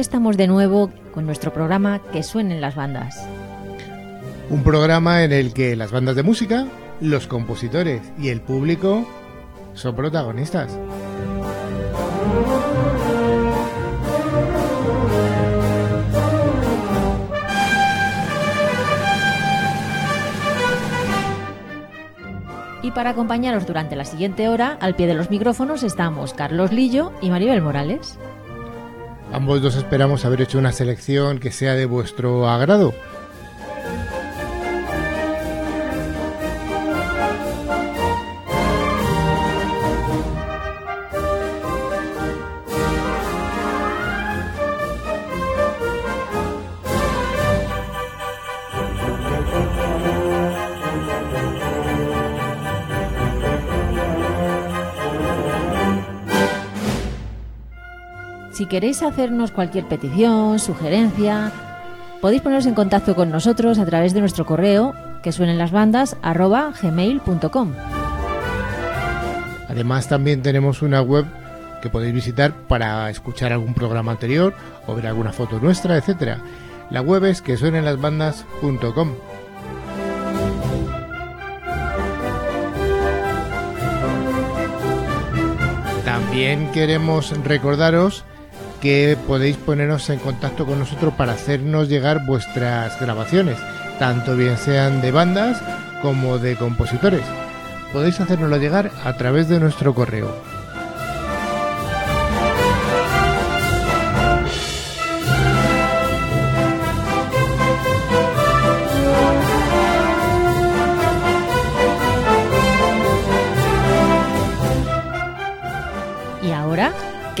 Aquí estamos de nuevo con nuestro programa Que suenen las bandas. Un programa en el que las bandas de música, los compositores y el público son protagonistas. Y para acompañaros durante la siguiente hora, al pie de los micrófonos estamos Carlos Lillo y Maribel Morales. Ambos dos esperamos haber hecho una selección que sea de vuestro agrado. Queréis hacernos cualquier petición, sugerencia, podéis poneros en contacto con nosotros a través de nuestro correo que suenen las bandas. Además también tenemos una web que podéis visitar para escuchar algún programa anterior o ver alguna foto nuestra, etcétera. La web es que suenenlasbandas.com. También queremos recordaros que podéis poneros en contacto con nosotros para hacernos llegar vuestras grabaciones, tanto bien sean de bandas como de compositores. Podéis hacérnoslo llegar a través de nuestro correo.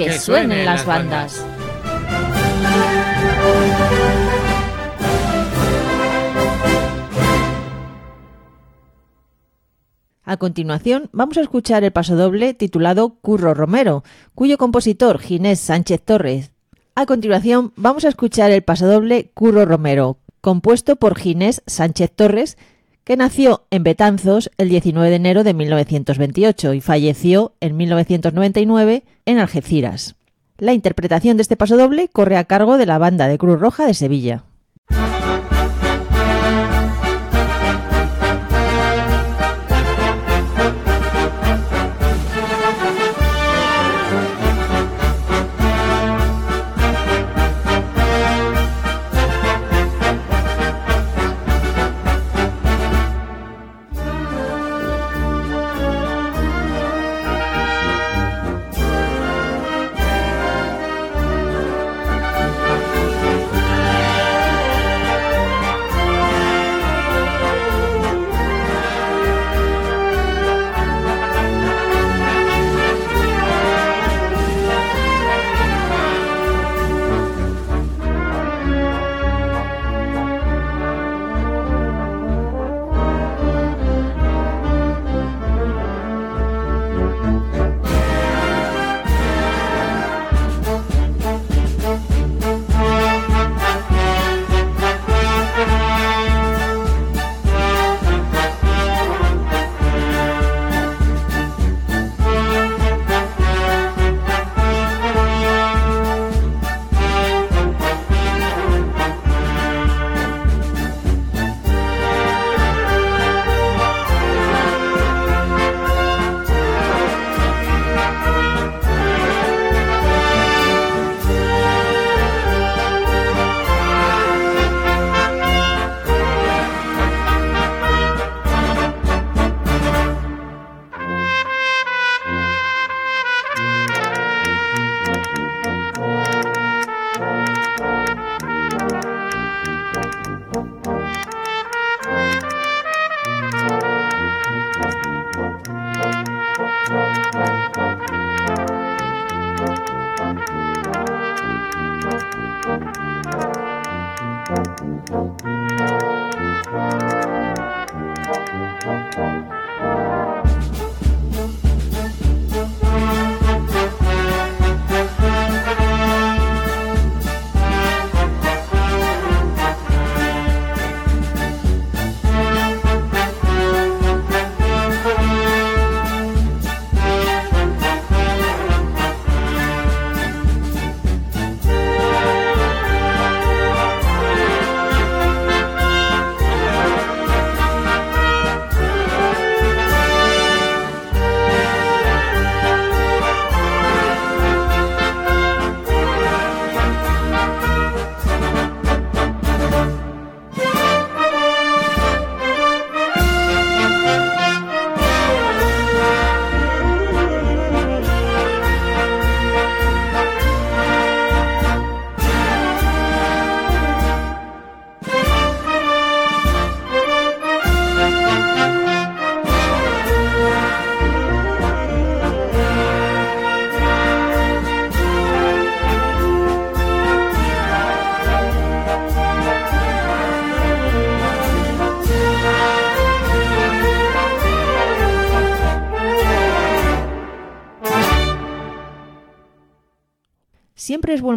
Que, suenen, las bandas. A continuación, vamos a escuchar el pasodoble titulado Curro Romero, cuyo compositor Ginés Sánchez Torres. A continuación, vamos a escuchar el pasodoble Curro Romero, compuesto por Ginés Sánchez Torres, que nació en Betanzos el 19 de enero de 1928 y falleció en 1999 en Algeciras. La interpretación de este pasodoble corre a cargo de la banda de Cruz Roja de Sevilla.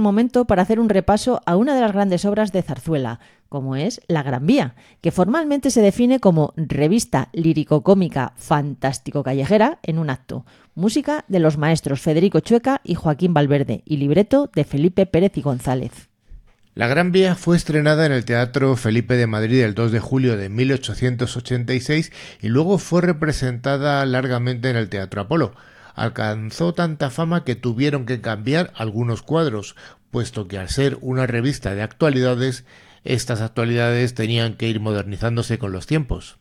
Momento para hacer un repaso a una de las grandes obras de Zarzuela, como es La Gran Vía, que formalmente se define como revista lírico-cómica fantástico-callejera en un acto, música de los maestros Federico Chueca y Joaquín Valverde y libreto de Felipe Pérez y González. La Gran Vía fue estrenada en el Teatro Felipe de Madrid el 2 de julio de 1886 y luego fue representada largamente en el Teatro Apolo. Alcanzó tanta fama que tuvieron que cambiar algunos cuadros, puesto que al ser una revista de actualidades, estas actualidades tenían que ir modernizándose con los tiempos.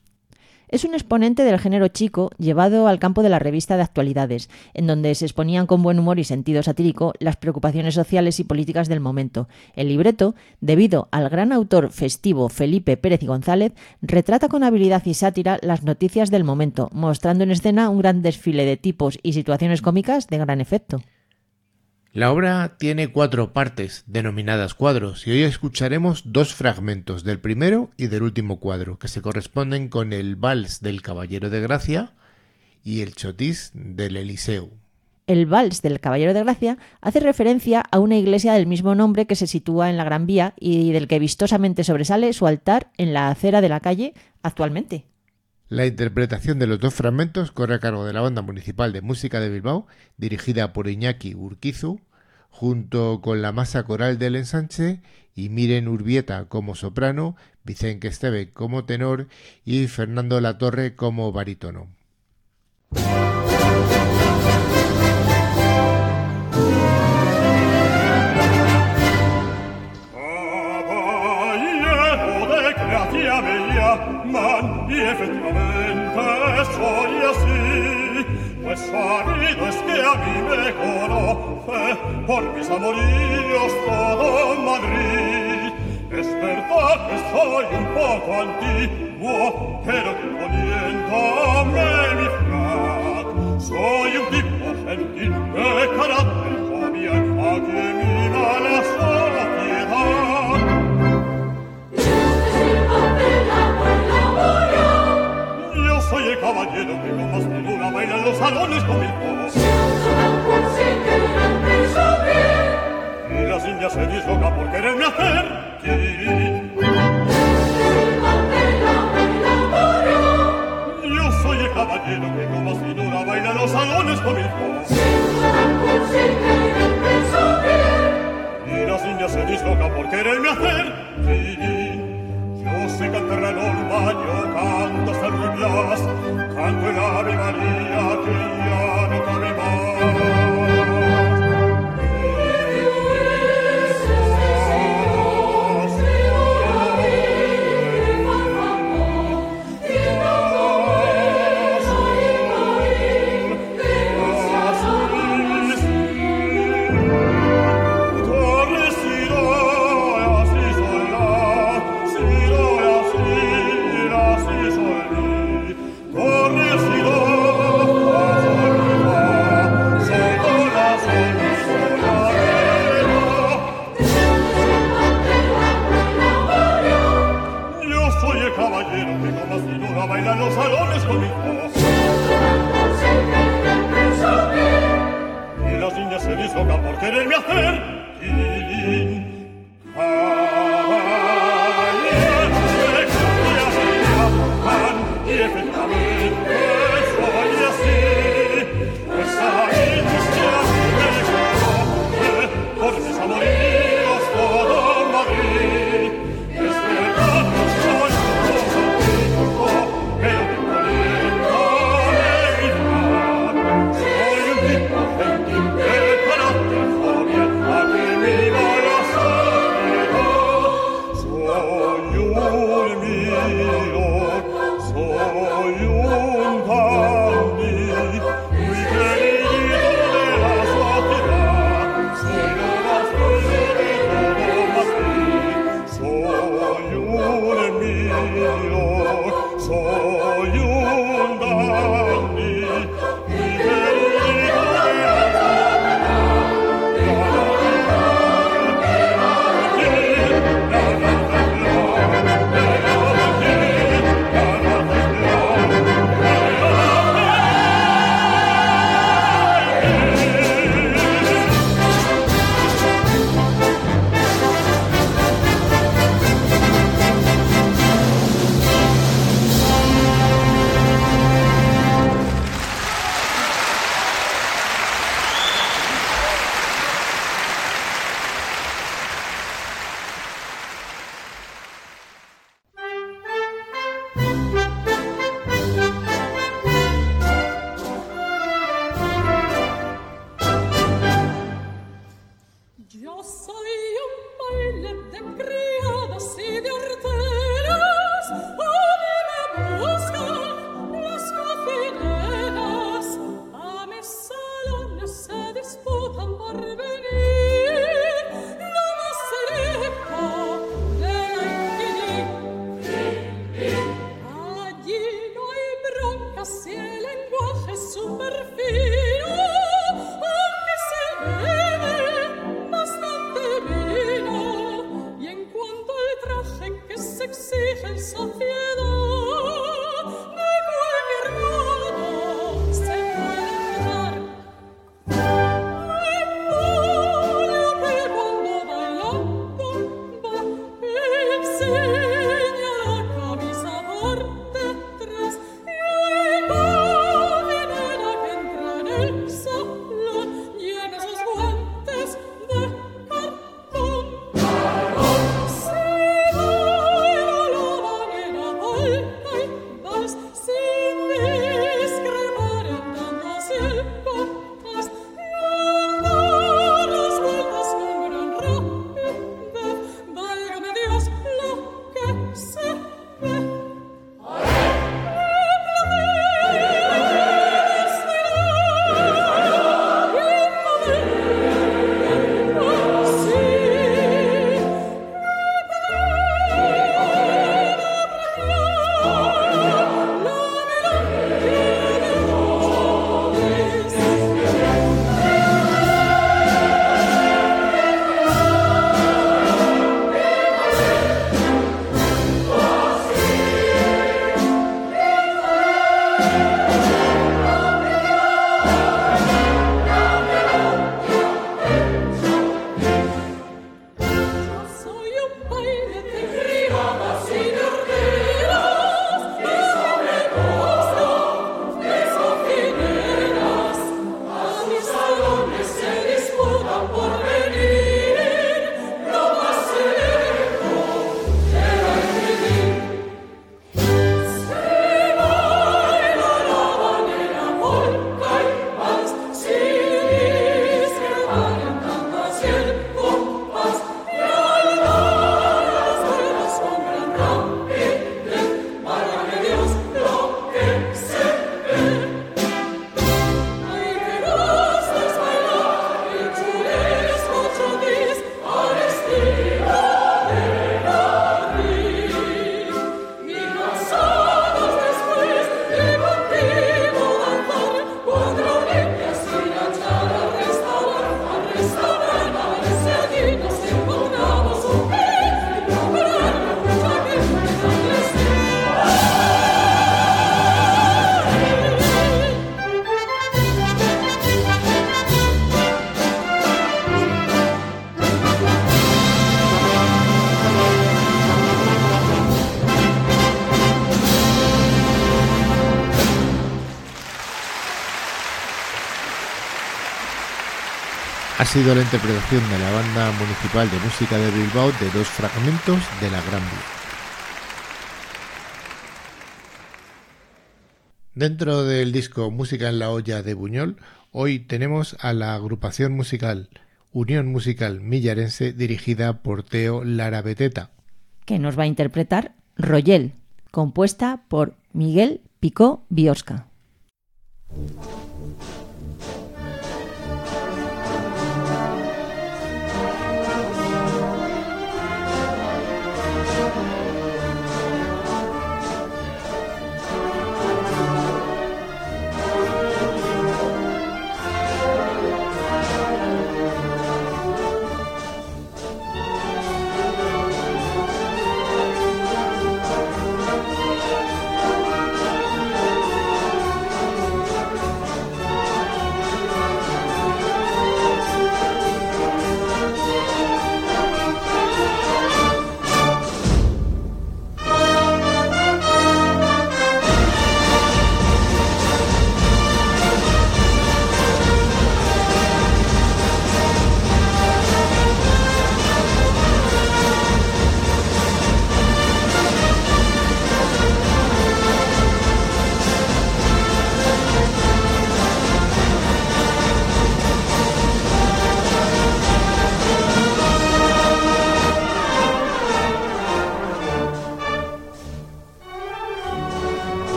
Es un exponente del género chico llevado al campo de la revista de actualidades, en donde se exponían con buen humor y sentido satírico las preocupaciones sociales y políticas del momento. El libreto, debido al gran autor festivo Felipe Pérez y González, retrata con habilidad y sátira las noticias del momento, mostrando en escena un gran desfile de tipos y situaciones cómicas de gran efecto. La obra tiene cuatro partes, denominadas cuadros, y hoy escucharemos dos fragmentos del primero y del último cuadro, que se corresponden con el Vals del Caballero de Gracia y el Chotis del Eliseo. El Vals del Caballero de Gracia hace referencia a una iglesia del mismo nombre que se sitúa en la Gran Vía y del que vistosamente sobresale su altar en la acera de la calle actualmente. La interpretación de los dos fragmentos corre a cargo de la Banda Municipal de Música de Bilbao, dirigida por Iñaki Urquizu, junto con la masa coral del ensanche y Miren Urbieta como soprano, Vicente Esteve como tenor y Fernando Latorre como barítono. mia, via mia, man, effettivamente, soia sì. Questa vita schia di me conoffe, por mis amoríos todo Madrid. Es verdad que soy un poco antiguo, pero que poniendo me mi frac. Soy un tipo gentil de carácter jovial, a que mi mala soy. El caballero que con más figura baila en los salones con mi voz. Y las indias se dislocan por quererme hacer king. Yo soy el caballero que con más figura baila en los salones con mi voz. Y las indias se dislocan por quererme hacer king. se canterà nel bagno canto San Luis Blas, canto l'Ave Maria che gli amico mi va. Sido la interpretación de la Banda Municipal de Música de Bilbao de dos fragmentos de la Gran Vía. Dentro del disco Música en la olla de Buñol, hoy tenemos a la agrupación musical Unión Musical Millarense dirigida por Teo Lara Beteta. Que nos va a interpretar Royel, compuesta por Miguel Picó Biosca.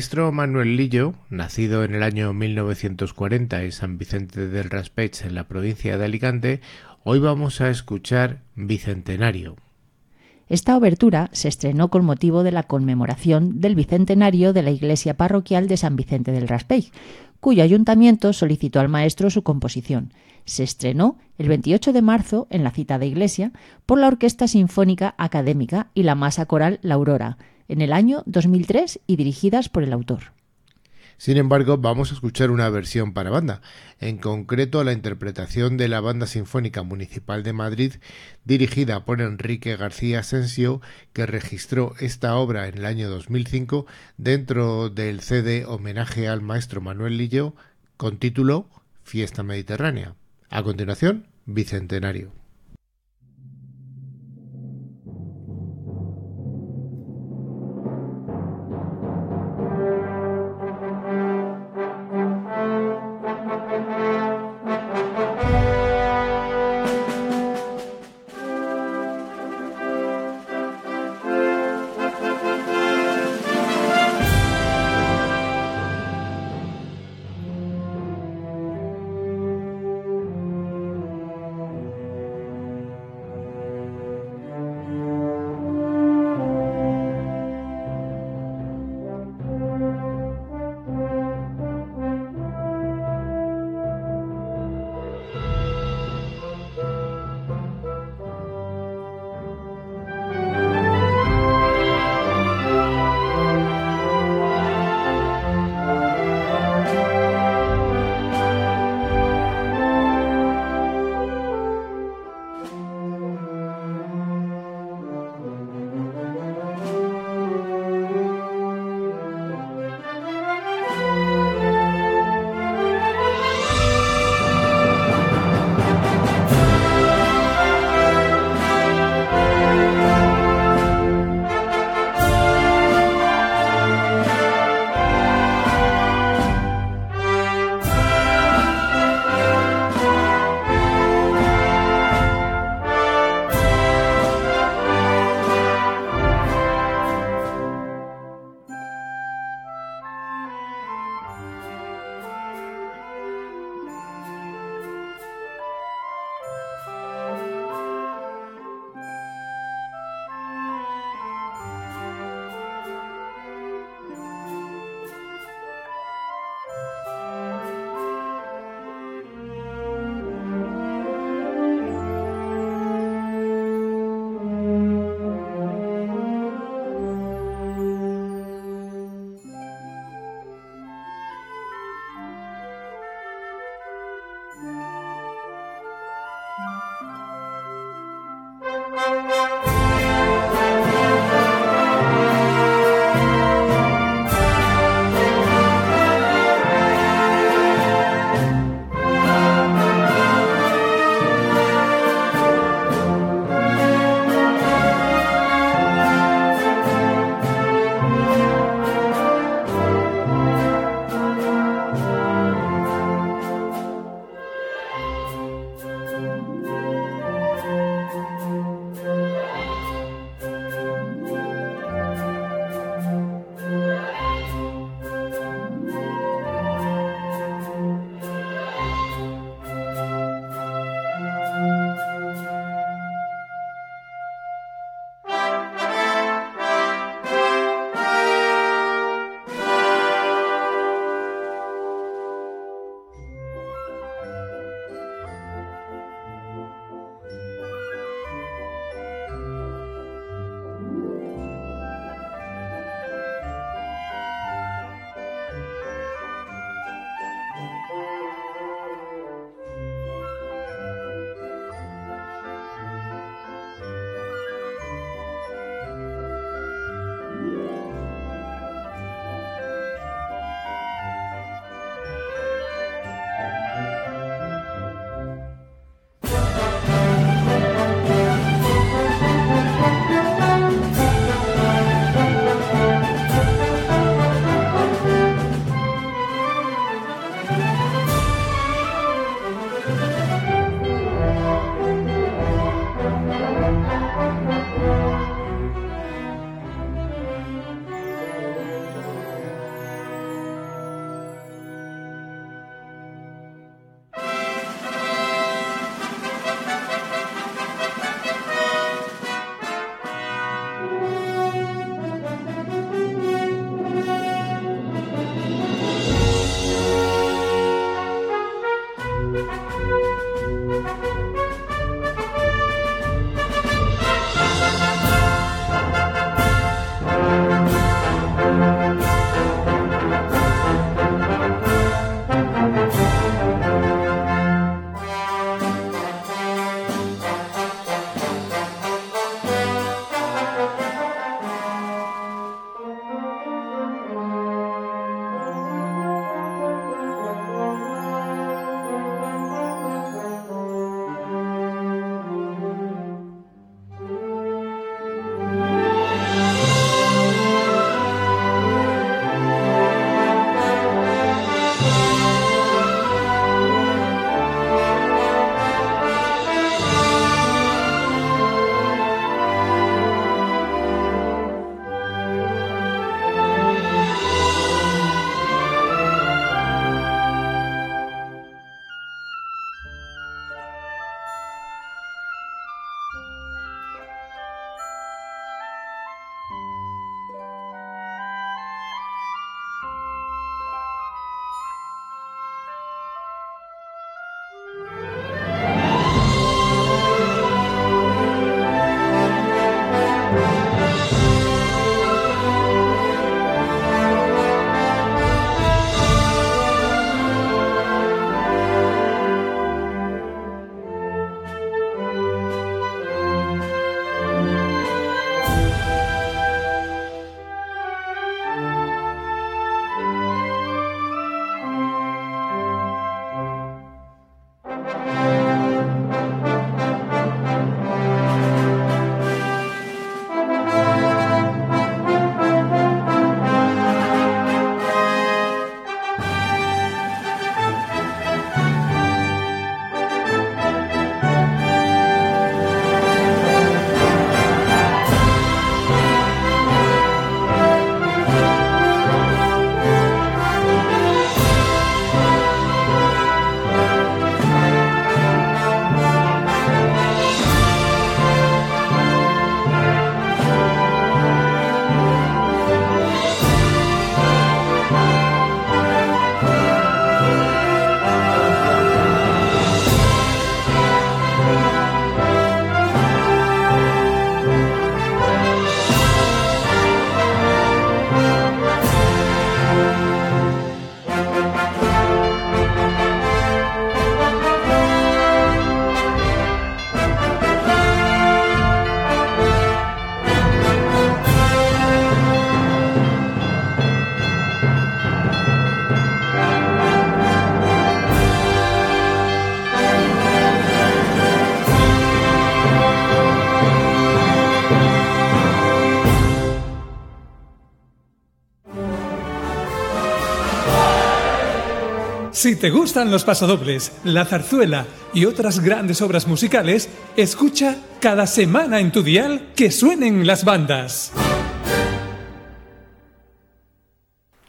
Maestro Manuel Lillo, nacido en el año 1940 en San Vicente del Raspeig, en la provincia de Alicante, hoy vamos a escuchar Bicentenario. Esta obertura se estrenó con motivo de la conmemoración del bicentenario de la iglesia parroquial de San Vicente del Raspeig, cuyo ayuntamiento solicitó al maestro su composición. Se estrenó el 28 de marzo en la cita de iglesia por la Orquesta Sinfónica Académica y la Masa Coral La Aurora, en el año 2003 y dirigidas por el autor. Sin embargo, vamos a escuchar una versión para banda, en concreto la interpretación de la Banda Sinfónica Municipal de Madrid, dirigida por Enrique García Asensio, que registró esta obra en el año 2005 dentro del CD Homenaje al Maestro Manuel Lillo, con título Fiesta Mediterránea. A continuación, Bicentenario. Si te gustan los pasodobles, la zarzuela y otras grandes obras musicales, escucha cada semana en tu dial que suenen las bandas.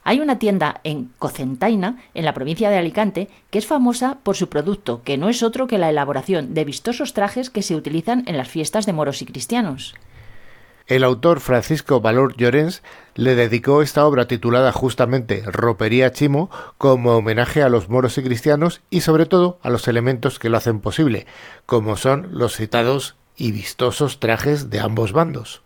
Hay una tienda en Cocentaina, en la provincia de Alicante, que es famosa por su producto, que no es otro que la elaboración de vistosos trajes que se utilizan en las fiestas de moros y cristianos. El autor Francisco Valor Llorens le dedicó esta obra titulada justamente Ropería Chimo como homenaje a los moros y cristianos y sobre todo a los elementos que lo hacen posible, como son los citados y vistosos trajes de ambos bandos.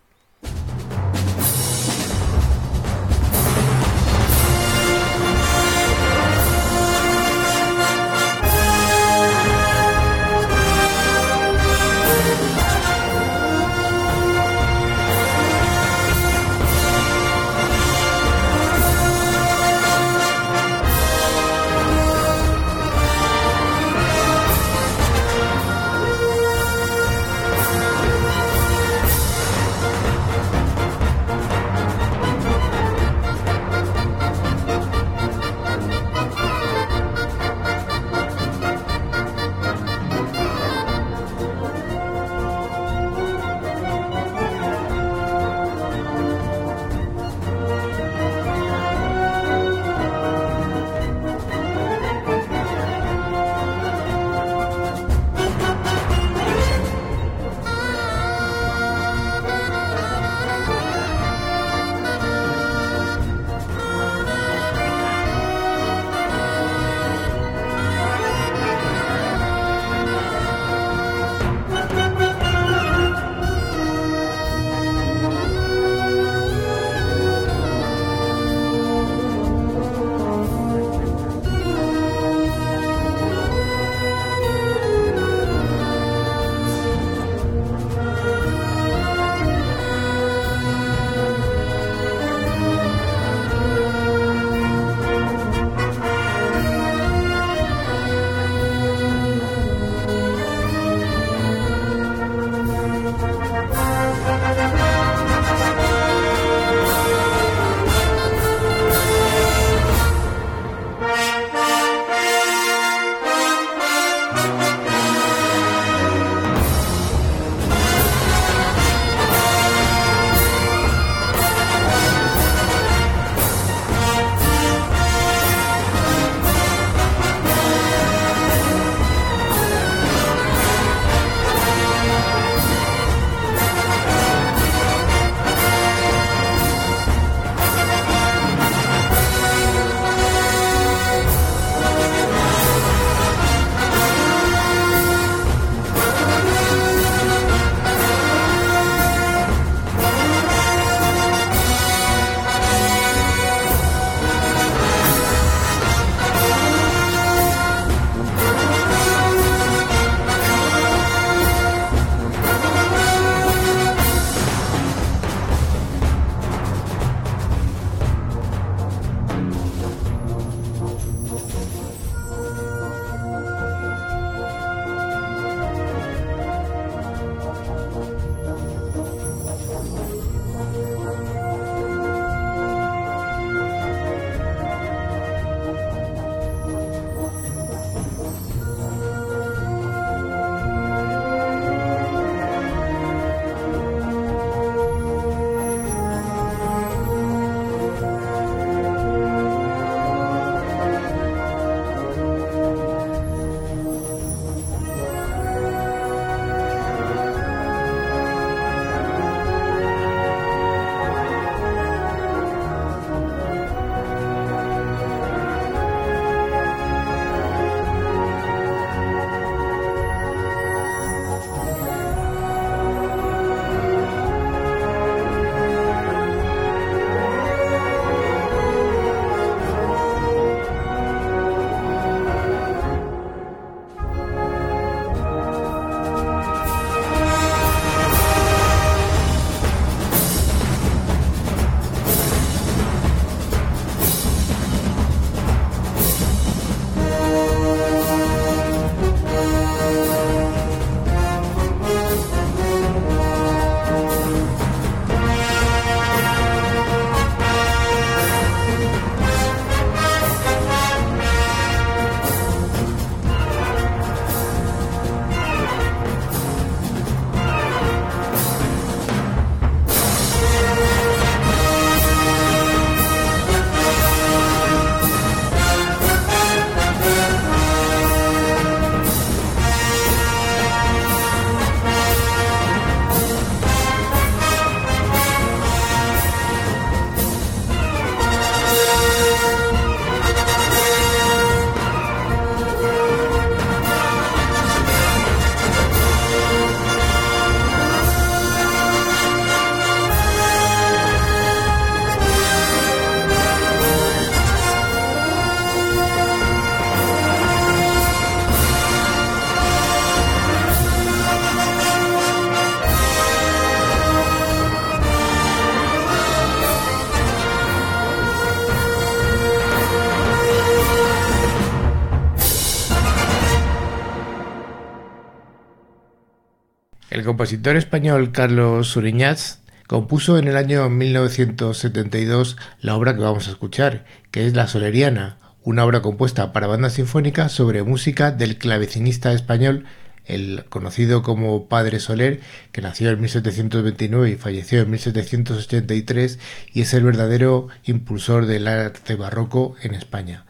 Compositor español Carlos Suriñats compuso en el año 1972 la obra que vamos a escuchar, que es La Soleriana, una obra compuesta para banda sinfónica sobre música del clavecinista español, el conocido como Padre Soler, que nació en 1729 y falleció en 1783 y es el verdadero impulsor del arte barroco en España.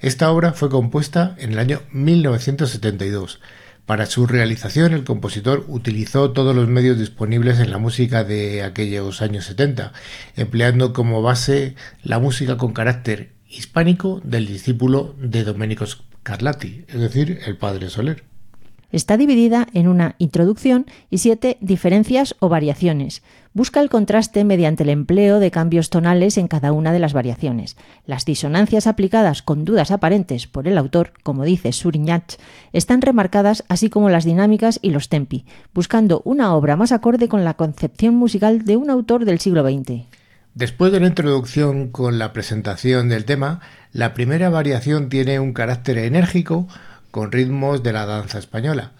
Esta obra fue compuesta en el año 1972 para su realización, el compositor utilizó todos los medios disponibles en la música de aquellos años 70, empleando como base la música con carácter hispánico del discípulo de Domenico Scarlatti, es decir, el padre Soler. Está dividida en una introducción y siete diferencias o variaciones. Busca el contraste mediante el empleo de cambios tonales en cada una de las variaciones. Las disonancias aplicadas con dudas aparentes por el autor, como dice Suriñach, están remarcadas así como las dinámicas y los tempi, buscando una obra más acorde con la concepción musical de un autor del siglo XX. Después de la introducción con la presentación del tema, la primera variación tiene un carácter enérgico, con ritmos de la danza española.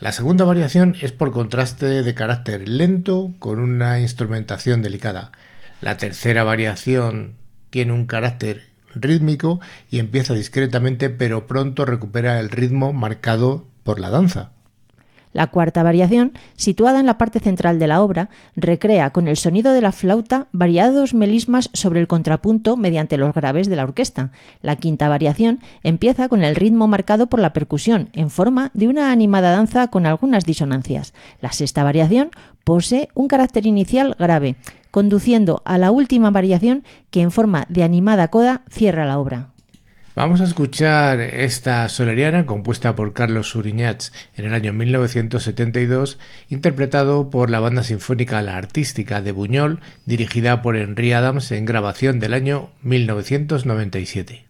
La segunda variación es por contraste de carácter lento con una instrumentación delicada. La tercera variación tiene un carácter rítmico y empieza discretamente pero pronto recupera el ritmo marcado por la danza. La cuarta variación, situada en la parte central de la obra, recrea con el sonido de la flauta variados melismas sobre el contrapunto mediante los graves de la orquesta. La quinta variación empieza con el ritmo marcado por la percusión, en forma de una animada danza con algunas disonancias. La sexta variación posee un carácter inicial grave, conduciendo a la última variación que en forma de animada coda cierra la obra. Vamos a escuchar esta soleriana compuesta por Carlos Suriñats en el año 1972, interpretado por la banda sinfónica La Artística de Buñol, dirigida por Henry Adams en grabación del año 1997.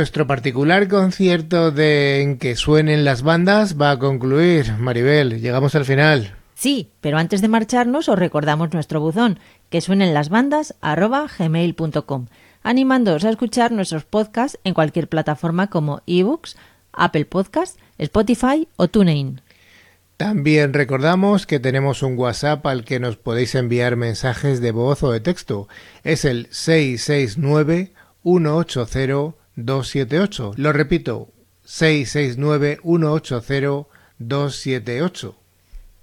Nuestro particular concierto de En que suenen las bandas va a concluir. Maribel, llegamos al final. Sí, pero antes de marcharnos os recordamos nuestro buzón, que suenen las bandas arroba gmail.com, animándoos a escuchar nuestros podcasts en cualquier plataforma como ebooks, Apple Podcasts, Spotify o TuneIn. También recordamos que tenemos un WhatsApp al que nos podéis enviar mensajes de voz o de texto. Es el 669 180 278. Lo repito, 669-180-278.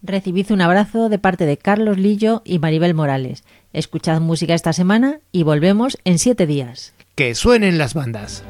Recibid un abrazo de parte de Carlos Lillo y Maribel Morales. Escuchad música esta semana y volvemos en siete días. Que suenen las bandas.